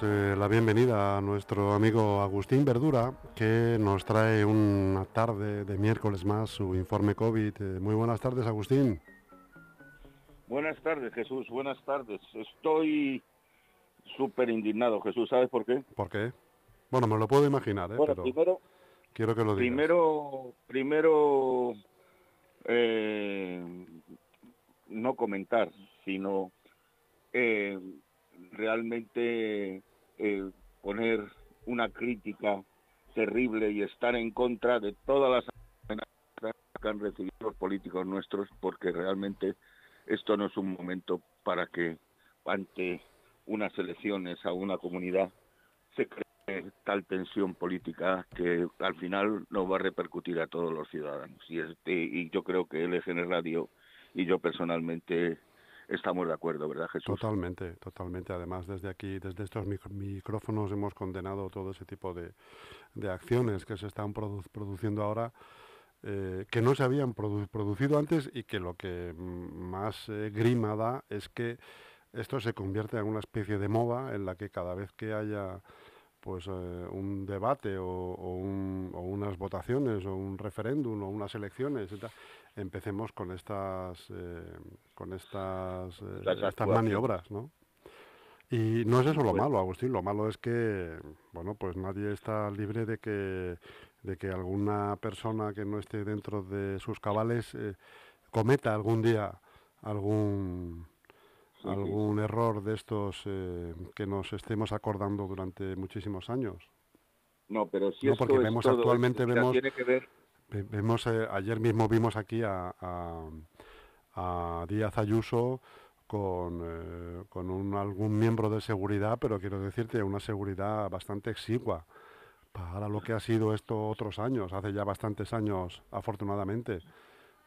Damos eh, la bienvenida a nuestro amigo Agustín Verdura, que nos trae una tarde de miércoles más su informe COVID. Eh, muy buenas tardes, Agustín. Buenas tardes, Jesús. Buenas tardes. Estoy súper indignado, Jesús. ¿Sabes por qué? ¿Por qué? Bueno, me lo puedo imaginar, ¿eh? Bueno, primero, quiero que lo digas. Primero, primero eh, no comentar, sino realmente eh, poner una crítica terrible y estar en contra de todas las amenazas que han recibido los políticos nuestros, porque realmente esto no es un momento para que ante unas elecciones a una comunidad se cree tal tensión política que al final nos va a repercutir a todos los ciudadanos. Y, este, y yo creo que LGN Radio y yo personalmente estamos de acuerdo, ¿verdad, Jesús? Totalmente, totalmente. Además, desde aquí, desde estos micrófonos hemos condenado todo ese tipo de, acciones que se están produciendo ahora. Eh, que no se habían producido antes y que lo que más eh, grima da es que esto se convierte en una especie de moda en la que cada vez que haya pues eh, un debate o, unas votaciones o un referéndum o unas elecciones empecemos con estas eh, con estas eh, estas maniobras no y no es eso lo malo Agustín lo malo es que bueno pues nadie está libre de que de que alguna persona que no esté dentro de sus cabales cometa algún día algún algún error de estos eh, que nos estemos acordando durante muchísimos años. No, pero si no, porque vemos actualmente vemos que vemos eh, ayer mismo vimos aquí a, a, Díaz Ayuso con, eh, con algún miembro de seguridad, pero quiero decirte una seguridad bastante exigua para lo que ha sido esto otros años, hace ya bastantes años afortunadamente.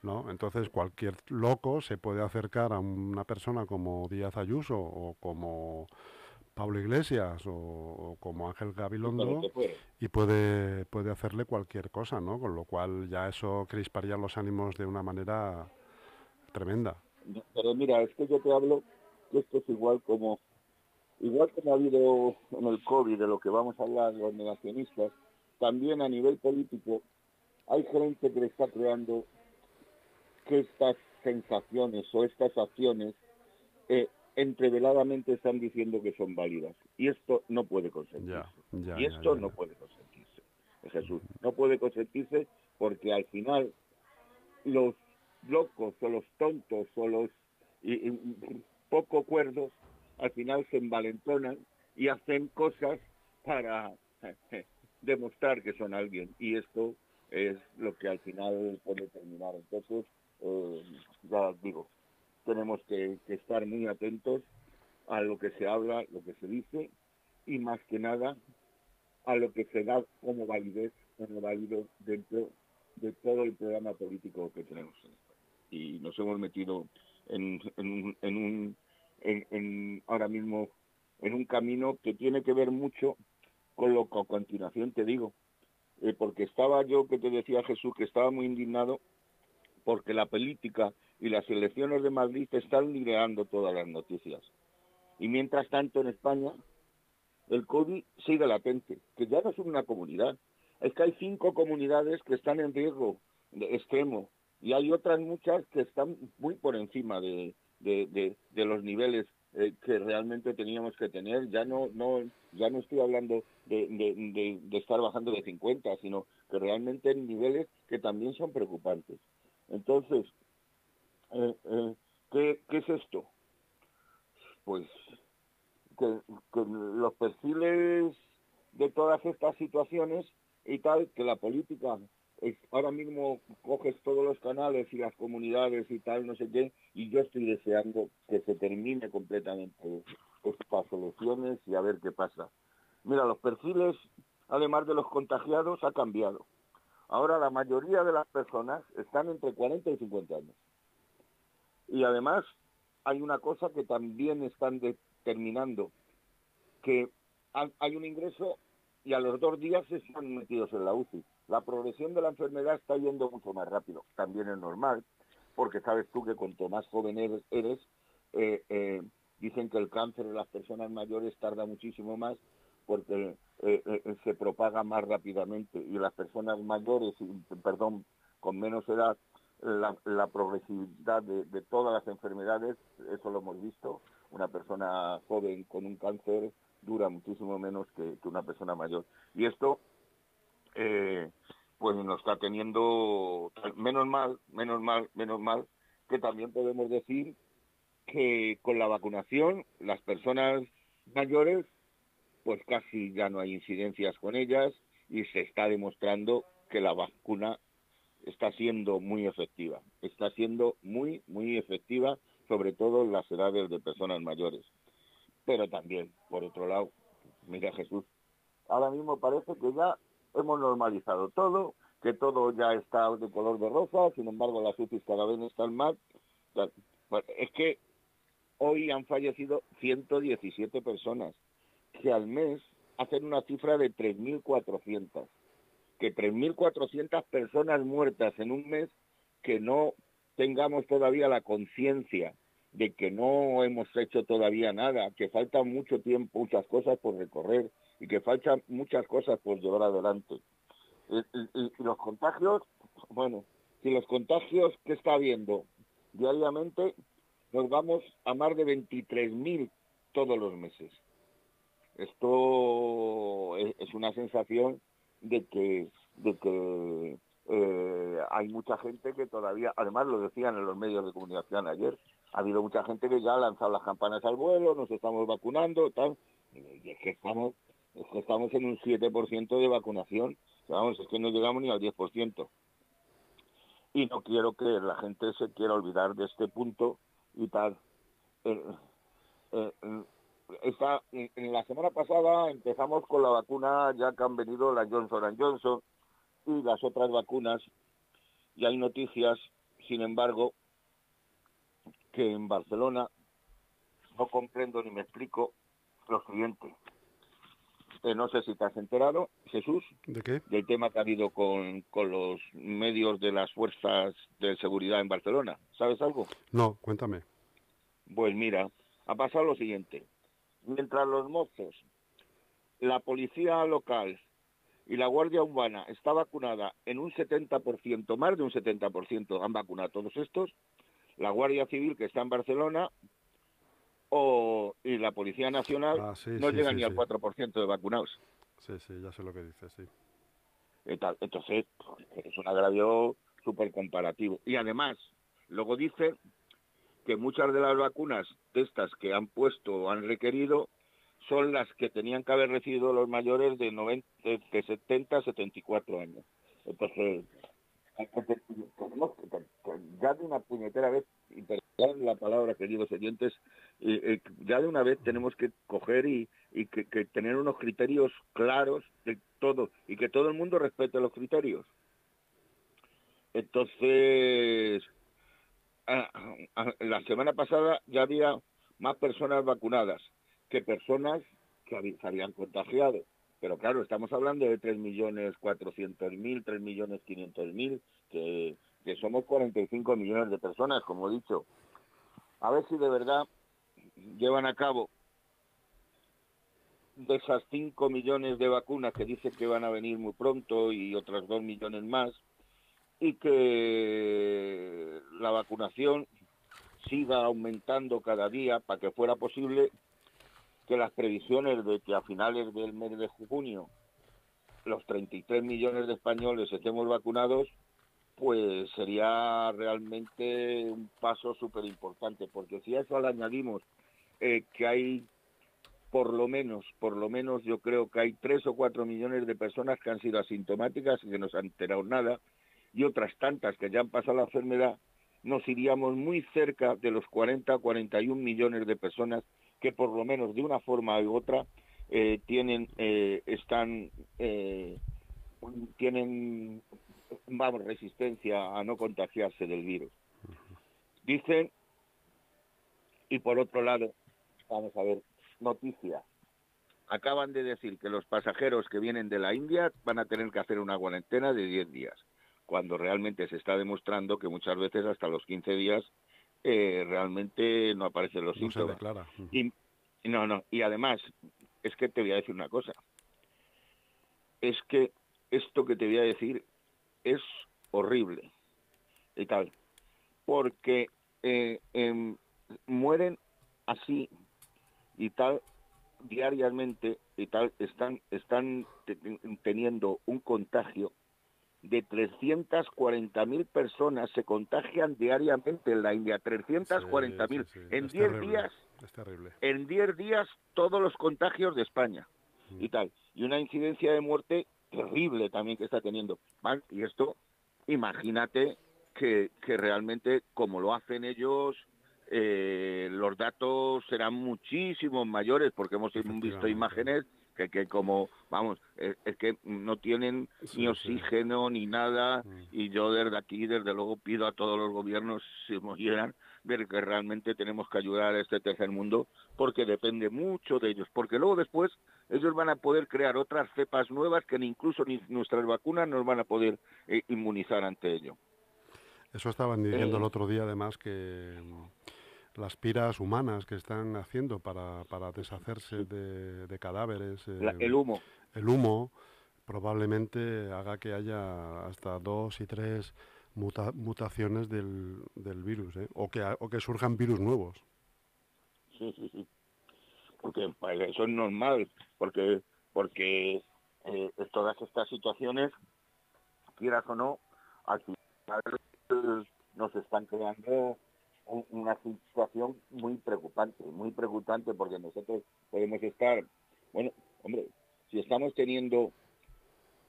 ¿no? Entonces cualquier loco se puede acercar a una persona como Díaz Ayuso o como Pablo Iglesias o, como Ángel Gabilondo y puede, puede hacerle cualquier cosa, ¿no? Con lo cual ya eso crisparía los ánimos de una manera tremenda. Pero mira, es que yo te hablo que esto es igual como igual como ha habido en el COVID de lo que vamos a hablar los negacionistas, también a nivel político hay gente que le está creando que estas sensaciones o estas acciones eh, entreveladamente están diciendo que son válidas. Y esto no puede consentirse. y esto no puede consentirse. Jesús, no puede consentirse porque al final los locos o los tontos o los poco cuerdos al final se envalentonan y hacen cosas para demostrar que son alguien. Y esto es lo que al final puede terminar. Entonces, eh, ya digo, tenemos que, estar muy atentos a lo que se habla, lo que se dice y más que nada a lo que se da como validez, como válido dentro de todo el programa político que tenemos Y nos hemos metido en, en, un, en, ahora mismo en un camino que tiene que ver mucho con lo que a continuación te digo. Eh, porque estaba yo, que te decía Jesús, que estaba muy indignado porque la política y las elecciones de Madrid están liderando todas las noticias. Y mientras tanto en España el COVID sigue latente, que ya no es una comunidad, es que hay cinco comunidades que están en riesgo de extremo y hay otras muchas que están muy por encima de, los niveles eh, que realmente teníamos que tener. Ya no, no, ya no estoy hablando de, estar bajando de 50, sino que realmente en niveles que también son preocupantes. Entonces, eh, eh, ¿qué, es esto? Pues que, los perfiles de todas estas situaciones y tal, que la política es, ahora mismo coges todos los canales y las comunidades y tal, no sé qué, y yo estoy deseando que se termine completamente estas soluciones y a ver qué pasa. Mira, los perfiles, además de los contagiados, ha cambiado. Ahora la mayoría de las personas están entre 40 y 50 años. Y además hay una cosa que también están determinando, que hay un ingreso y a los dos días están metidos en la UCI. La progresión de la enfermedad está yendo mucho más rápido. También es normal, porque sabes tú que cuanto más joven eres, eh, eh, Dicen que el cáncer de las personas mayores tarda muchísimo más porque eh, eh, se propaga más rápidamente y las personas mayores, perdón, con menos edad, la, progresividad de, todas las enfermedades, eso lo hemos visto, una persona joven con un cáncer dura muchísimo menos que, una persona mayor. Y esto, eh, pues nos está teniendo, menos mal, menos mal, menos mal, que también podemos decir que con la vacunación las personas mayores, pues casi ya no hay incidencias con ellas y se está demostrando que la vacuna está siendo muy efectiva, está siendo muy, muy efectiva, sobre todo en las edades de personas mayores. Pero también, por otro lado, mira Jesús, ahora mismo parece que ya hemos normalizado todo, que todo ya está de color de rosa, sin embargo las UCIs cada vez están más. Es que hoy han fallecido 117 personas, que al mes hacen una cifra de 3.400 que 3.400 personas muertas en un mes que no tengamos todavía la conciencia de que no hemos hecho todavía nada, que falta mucho tiempo, muchas cosas por recorrer y que faltan muchas cosas por llevar adelante. Y, los contagios, bueno, si los contagios que está habiendo diariamente, nos vamos a más de 23.000 todos los meses. Esto es una sensación de que, de que eh, hay mucha gente que todavía, además lo decían en los medios de comunicación ayer, ha habido mucha gente que ya ha lanzado las campanas al vuelo, nos estamos vacunando, tal, es que estamos, estamos en un 7% de vacunación, vamos, es que no llegamos ni al 10%. Y no quiero que la gente se quiera olvidar de este punto y tal. Eh, eh, en la semana pasada empezamos con la vacuna, ya que han venido la Johnson Johnson y las otras vacunas, y hay noticias, sin embargo, que en Barcelona no comprendo ni me explico lo siguiente. Eh, no sé si te has enterado, Jesús, ¿De qué? del tema que ha habido con, con los medios de las fuerzas de seguridad en Barcelona. ¿Sabes algo? No, cuéntame. Pues mira, ha pasado lo siguiente mientras los mozos, la policía local y la Guardia Urbana está vacunada en un 70%, más de un 70% han vacunado a todos estos, la Guardia Civil que está en Barcelona o, y la Policía Nacional ah, no llegan ni al 4% de vacunados. Sí, sí, ya sé lo que dices, sí. Entonces, es un agravio súper comparativo. Y además, luego dice que muchas de las vacunas de estas que han puesto o han requerido son las que tenían que haber recibido los mayores de, 90, de 70 a 74 años. Entonces, ya de una puñetera vez, la palabra, queridos oyentes, ya de una vez tenemos que coger y, que, tener unos criterios claros de todo y que todo el mundo respete los criterios. Entonces, la semana pasada ya había más personas vacunadas que personas que se habían contagiado. Pero claro, estamos hablando de 3.400.000, 3.500.000, que, que somos 45 millones de personas, como he dicho. A ver si de verdad llevan a cabo de esas 5 millones de vacunas que dicen que van a venir muy pronto y otras 2 millones más, y que la vacunación siga aumentando cada día para que fuera posible que las previsiones de que a finales del mes de junio los 33 millones de españoles estemos vacunados, pues sería realmente un paso súper importante, porque si a eso le añadimos eh, que hay por lo menos, por lo menos yo creo que hay 3 o 4 millones de personas que han sido asintomáticas y que no se han enterado nada, y otras tantas que ya han pasado la enfermedad, nos iríamos muy cerca de los 40 o 41 millones de personas que por lo menos de una forma u otra eh, tienen, eh, están, eh, tienen, vamos, resistencia a no contagiarse del virus. Dicen, y por otro lado, vamos a ver, noticias. Acaban de decir que los pasajeros que vienen de la India van a tener que hacer una cuarentena de 10 días cuando realmente se está demostrando que muchas veces hasta los 15 días eh, realmente no aparecen los no síntomas. Se declara. Y, no, no, y además, es que te voy a decir una cosa. Es que esto que te voy a decir es horrible y tal, porque eh, em, mueren así y tal diariamente y tal están están teniendo un contagio de 340.000 personas se contagian diariamente en la India, 340.000 en 10 días. En 10 días todos los contagios de España y tal. Y una incidencia de muerte terrible también que está teniendo. Y esto, imagínate que, que realmente como lo hacen ellos, eh, los datos serán muchísimo mayores porque hemos visto imágenes que, que como, vamos, es, que no tienen ni oxígeno ni nada mm. y yo desde aquí, desde luego, pido a todos los gobiernos, si nos ver que realmente tenemos que ayudar a este tercer mundo porque depende mucho de ellos, porque luego después ellos van a poder crear otras cepas nuevas que ni incluso ni nuestras vacunas nos van a poder eh, inmunizar ante ello. Eso estaban diciendo el eh. otro día además que las piras humanas que están haciendo para, para deshacerse de, cadáveres. Eh, el humo. El humo probablemente haga que haya hasta dos y tres mutaciones del, del virus, ¿eh? o, que, o que surjan virus nuevos. Sí, sí, sí. Porque pues, eso es normal, porque, porque eh, todas estas situaciones, quieras o no, al final nos están creando una situación muy preocupante, muy preocupante porque nosotros podemos estar, bueno, hombre, si estamos teniendo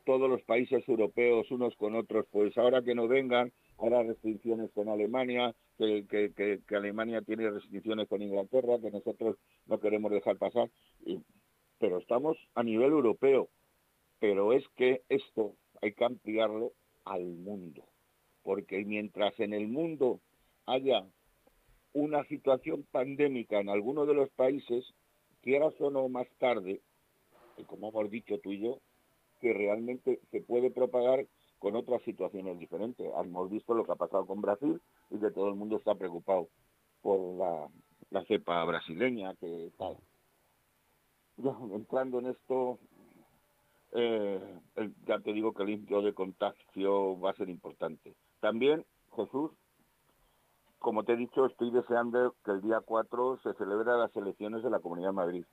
todos los países europeos unos con otros, pues ahora que no vengan, habrá restricciones con Alemania, que, Alemania tiene restricciones con Inglaterra, que nosotros no queremos dejar pasar, pero estamos a nivel europeo, pero es que esto hay que ampliarlo al mundo, porque mientras en el mundo haya una situación pandémica en alguno de los países, quieras o no más tarde, y como hemos dicho tú y yo, que realmente se puede propagar con otras situaciones diferentes. Hemos visto lo que ha pasado con Brasil y que todo el mundo está preocupado por la, cepa brasileña que tal. entrando en esto, eh, ya te digo que el limpio de contagio va a ser importante. También, Jesús, como te he dicho, estoy deseando que el día 4 se celebre las elecciones de la Comunidad de Madrid.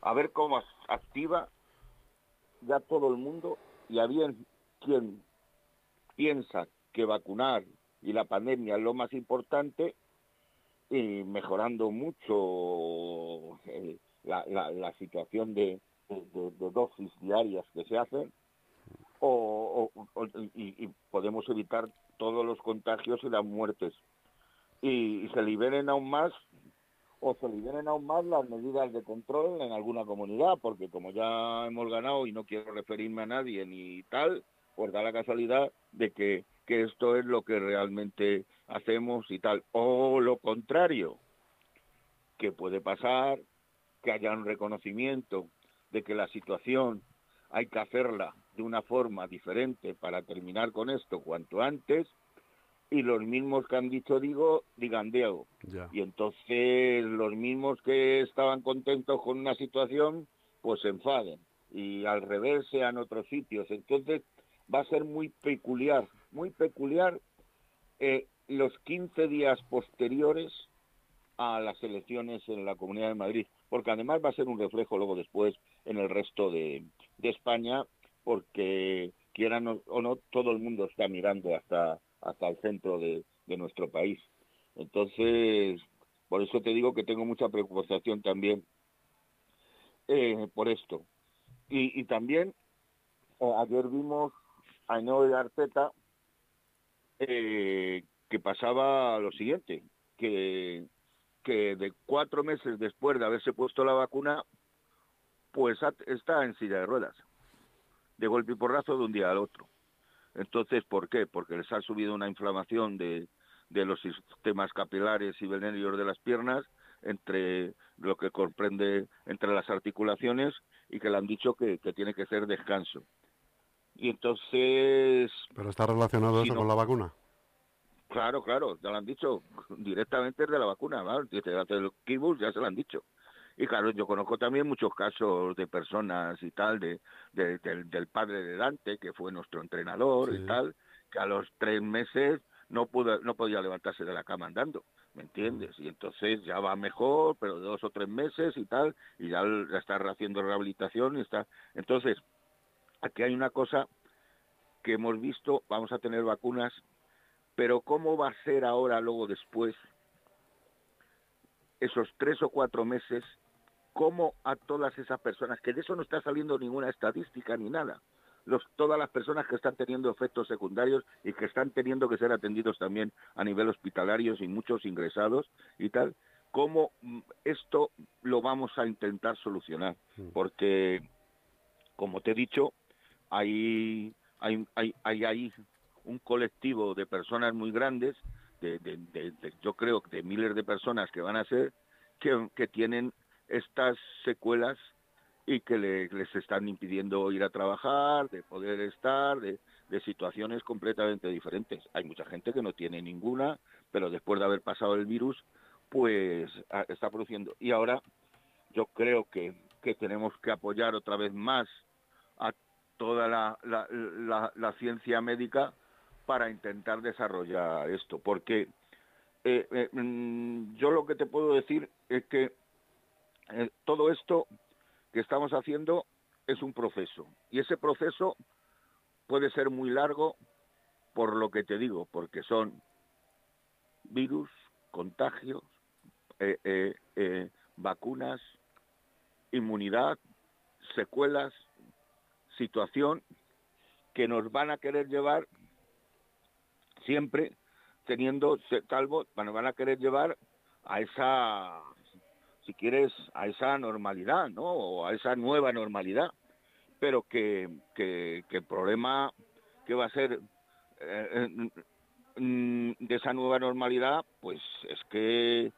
A ver cómo activa ya todo el mundo y había quien piensa que vacunar y la pandemia es lo más importante y mejorando mucho eh, la, situación de, dosis diarias que se hacen o, y, podemos evitar todos los contagios y las muertes y se liberen aún más o se liberen aún más las medidas de control en alguna comunidad, porque como ya hemos ganado y no quiero referirme a nadie ni tal, pues da la casualidad de que, que esto es lo que realmente hacemos y tal. O lo contrario, que puede pasar que haya un reconocimiento de que la situación hay que hacerla de una forma diferente para terminar con esto cuanto antes y los mismos que han dicho digo digan Diego. Y entonces los mismos que estaban contentos con una situación pues se enfaden. Y al revés sean otros sitios. Entonces va a ser muy peculiar muy peculiar eh, los 15 días posteriores a las elecciones en la Comunidad de Madrid. Porque además va a ser un reflejo luego después en el resto de, de España porque quieran o no todo el mundo está mirando hasta hasta el centro de, nuestro país. Entonces, por eso te digo que tengo mucha preocupación también eh, por esto. Y, también eh, ayer vimos a Enoe Arteta eh, que pasaba lo siguiente, que, que de cuatro meses después de haberse puesto la vacuna, pues está en silla de ruedas, de golpe y porrazo de un día al otro. Entonces, ¿por qué? Porque les ha subido una inflamación de, los sistemas capilares y venerios de las piernas, entre lo que comprende entre las articulaciones y que le han dicho que, tiene que ser descanso. Y entonces... ¿Pero está relacionado eso con la vacuna? Claro, claro, ya lo han dicho directamente de la vacuna, ¿vale? Desde el kibus ya se lo han dicho. Y claro, yo conozco también muchos casos de personas y tal, de, del, padre de Dante, que fue nuestro entrenador y tal, que a los tres meses no pudo, no podía levantarse de la cama andando, ¿me entiendes? Y entonces ya va mejor, pero dos o tres meses y tal, y ya, está haciendo rehabilitación y está. Entonces, aquí hay una cosa que hemos visto, vamos a tener vacunas, pero ¿cómo va a ser ahora, luego después, esos tres o cuatro meses, cómo a todas esas personas, que de eso no está saliendo ninguna estadística ni nada, todas las personas que están teniendo efectos secundarios y que están teniendo que ser atendidos también a nivel hospitalario y muchos ingresados y tal, cómo mm, esto lo vamos a intentar solucionar. Mm. Porque, como te he dicho, hay, hay, hay, hay un colectivo de personas muy grandes, de, yo creo de miles de personas que van a ser, que, que tienen estas secuelas y que les están impidiendo ir a trabajar, de poder estar, de, situaciones completamente diferentes. Hay mucha gente que no tiene ninguna, pero después de haber pasado el virus, pues está produciendo. Y ahora yo creo que, que tenemos que apoyar otra vez más a toda la, la, ciencia médica para intentar desarrollar esto, porque eh, eh, mm, yo lo que te puedo decir es que eh, todo esto que estamos haciendo es un proceso. Y ese proceso puede ser muy largo por lo que te digo, porque son virus, contagios, eh, eh, vacunas, inmunidad, secuelas, situación que nos van a querer llevar siempre teniendo salvo, nos van a querer llevar a esa si quieres, a esa normalidad, ¿no? O a esa nueva normalidad. Pero que, que, el problema que va a ser eh, mm, de esa nueva normalidad, pues es que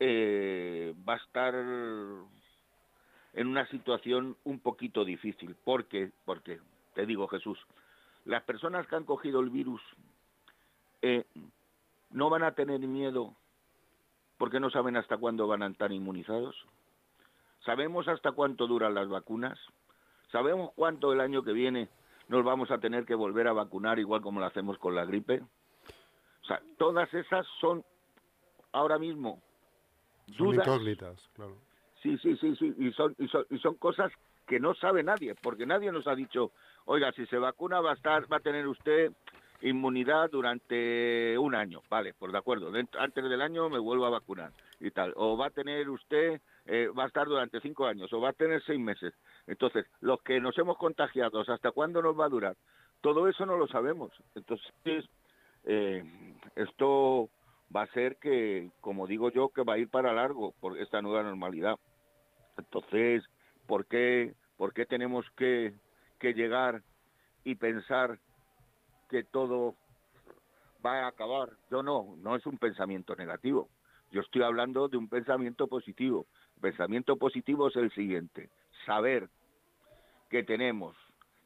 eh, va a estar en una situación un poquito difícil. porque Porque, te digo Jesús, las personas que han cogido el virus eh, no van a tener miedo porque no saben hasta cuándo van a estar inmunizados. ¿Sabemos hasta cuánto duran las vacunas? ¿Sabemos cuánto el año que viene nos vamos a tener que volver a vacunar igual como lo hacemos con la gripe? O sea, todas esas son ahora mismo son incógnitas, claro. Sí, sí, sí, sí, y son, y son, y son cosas que no sabe nadie, porque nadie nos ha dicho, oiga, si se vacuna va a estar, va a tener usted inmunidad durante un año, vale, por de acuerdo, antes del año me vuelvo a vacunar y tal, o va a tener usted, eh, va a estar durante cinco años, o va a tener seis meses. Entonces, los que nos hemos contagiado, ¿hasta cuándo nos va a durar? Todo eso no lo sabemos. Entonces, eh, esto va a ser que, como digo yo, que va a ir para largo por esta nueva normalidad. Entonces, ¿por qué, por qué tenemos que, que llegar y pensar que todo va a acabar. Yo no, no es un pensamiento negativo. Yo estoy hablando de un pensamiento positivo. Pensamiento positivo es el siguiente, saber que tenemos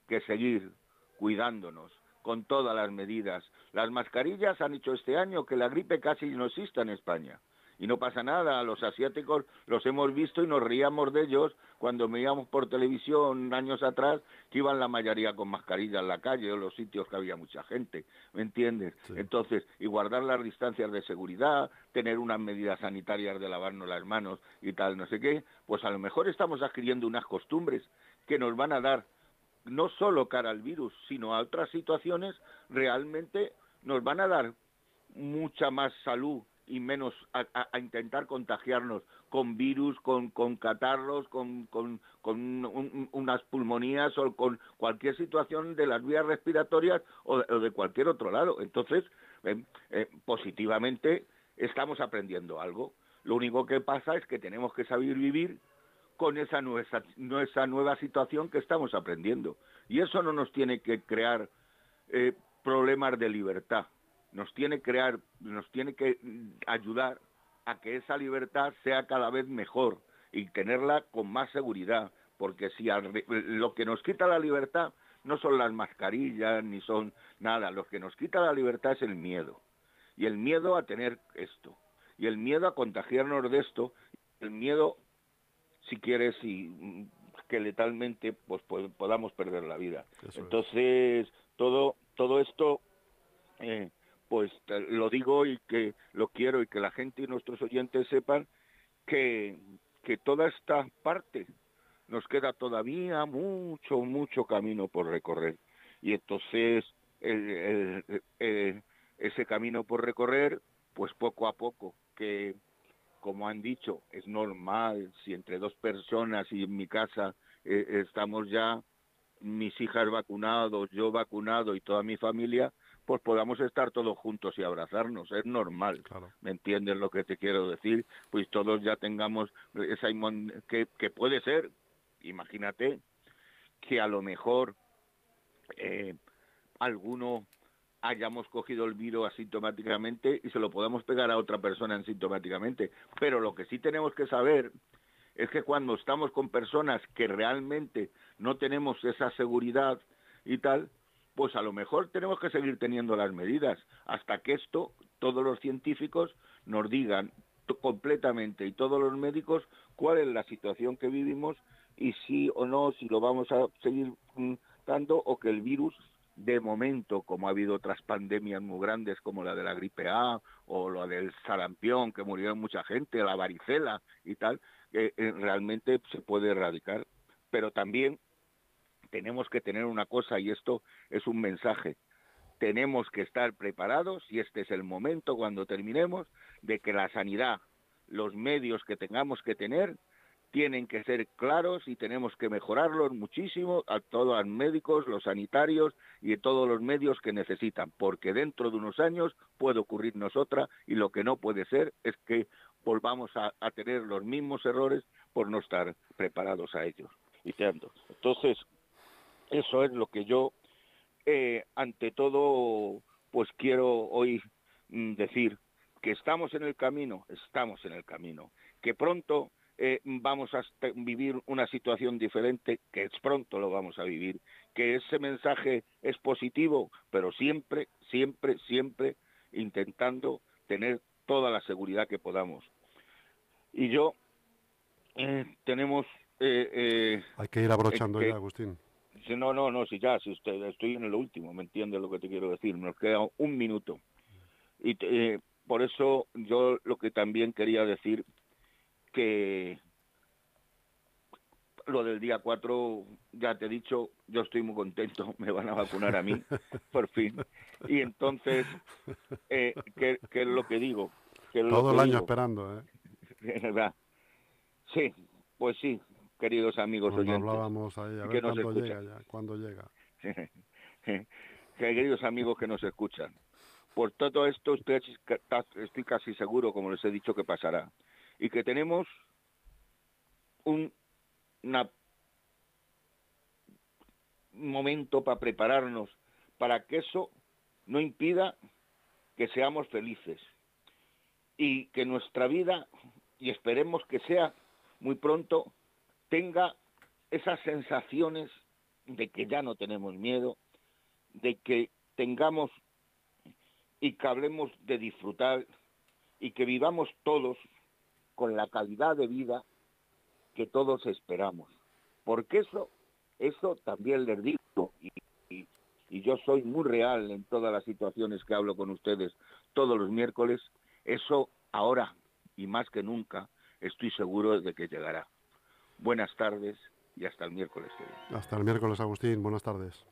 que seguir cuidándonos con todas las medidas. Las mascarillas han hecho este año que la gripe casi no exista en España y no pasa nada. Los asiáticos los hemos visto y nos reíamos de ellos cuando veíamos por televisión años atrás que iban la mayoría con mascarilla en la calle o los sitios que había mucha gente, ¿me entiendes? Entonces, y guardar las distancias de seguridad, tener unas medidas sanitarias de lavarnos las manos y tal, no sé qué, pues a lo mejor estamos adquiriendo unas costumbres que nos van a dar no solo cara al virus, sino a otras situaciones, realmente nos van a dar mucha más salud y menos a, intentar contagiarnos con virus, con, con catarros, con, con, unas pulmonías o con cualquier situación de las vías respiratorias o de, cualquier otro lado. Entonces, eh, eh, positivamente estamos aprendiendo algo. Lo único que pasa es que tenemos que saber vivir con esa nueva, esa nueva situación que estamos aprendiendo. Y eso no nos tiene que crear eh, problemas de libertad nos tiene que crear, nos tiene que ayudar a que esa libertad sea cada vez mejor y tenerla con más seguridad, porque si lo que nos quita la libertad no son las mascarillas ni son nada, lo que nos quita la libertad es el miedo. y el miedo a tener esto, y el miedo a contagiarnos de esto, el miedo, si quieres, y mm, que letalmente pues, podamos perder la vida. Entonces, todo, todo esto, eh, pues lo digo y que lo quiero y que la gente y nuestros oyentes sepan que, que toda esta parte nos queda todavía mucho, mucho camino por recorrer. Y entonces ese camino por recorrer, pues poco a poco, que como han dicho, es normal si entre dos personas y en mi casa eh, estamos ya mis hijas vacunados, yo vacunado y toda mi familia, pues podamos estar todos juntos y abrazarnos, es normal. ¿Me entiendes lo que te quiero decir? Pues todos ya tengamos esa que, que puede ser, imagínate, que a lo mejor eh, alguno hayamos cogido el virus asintomáticamente y se lo podamos pegar a otra persona asintomáticamente. Pero lo que sí tenemos que saber es que cuando estamos con personas que realmente no tenemos esa seguridad y tal, pues a lo mejor tenemos que seguir teniendo las medidas hasta que esto, todos los científicos nos digan completamente y todos los médicos cuál es la situación que vivimos y si o no, si lo vamos a seguir mm, dando o que el virus de momento, como ha habido otras pandemias muy grandes como la de la gripe A o la del sarampión, que murió mucha gente, la varicela y tal, eh, realmente se puede erradicar. Pero también tenemos que tener una cosa, y esto es un mensaje, tenemos que estar preparados, y este es el momento cuando terminemos, de que la sanidad, los medios que tengamos que tener, tienen que ser claros y tenemos que mejorarlos muchísimo a todos los médicos, los sanitarios y todos los medios que necesitan, porque dentro de unos años puede ocurrirnos otra y lo que no puede ser es que volvamos a, tener los mismos errores por no estar preparados a ellos. Entonces, eso es lo que yo, eh, ante todo, pues quiero hoy mm, decir que estamos en el camino, estamos en el camino, que pronto eh, vamos a vivir una situación diferente, que es pronto lo vamos a vivir, que ese mensaje es positivo, pero siempre, siempre, siempre intentando tener toda la seguridad que podamos. Y yo, eh, tenemos... Eh, Hay que ir abrochando ya, Agustín. No, no, no, si ya, si usted, estoy en lo último, ¿me entiende lo que te quiero decir? Nos queda un minuto. Y por eso yo lo que también quería decir que lo del día 4, ya te he dicho, yo estoy muy contento, me van a vacunar a mí, por fin. Y entonces, eh, ¿qué, es lo que digo? Todo el año esperando, ¿eh? ¿Verdad? Sí, pues sí, queridos amigos oyentes. hablábamos ahí, a ver cuándo llega ya, cuándo llega. queridos amigos que nos escuchan, por todo esto estoy casi seguro, como les he dicho, que pasará y que tenemos un momento para prepararnos para que eso no impida que seamos felices y que nuestra vida, y esperemos que sea muy pronto, tenga esas sensaciones de que ya no tenemos miedo, de que tengamos y que hablemos de disfrutar y que vivamos todos con la calidad de vida que todos esperamos. Porque eso, eso también les digo, y, yo soy muy real en todas las situaciones que hablo con ustedes todos los miércoles, eso ahora y más que nunca estoy seguro de que llegará. Buenas tardes y hasta el miércoles. Hasta el miércoles, Agustín. Buenas tardes.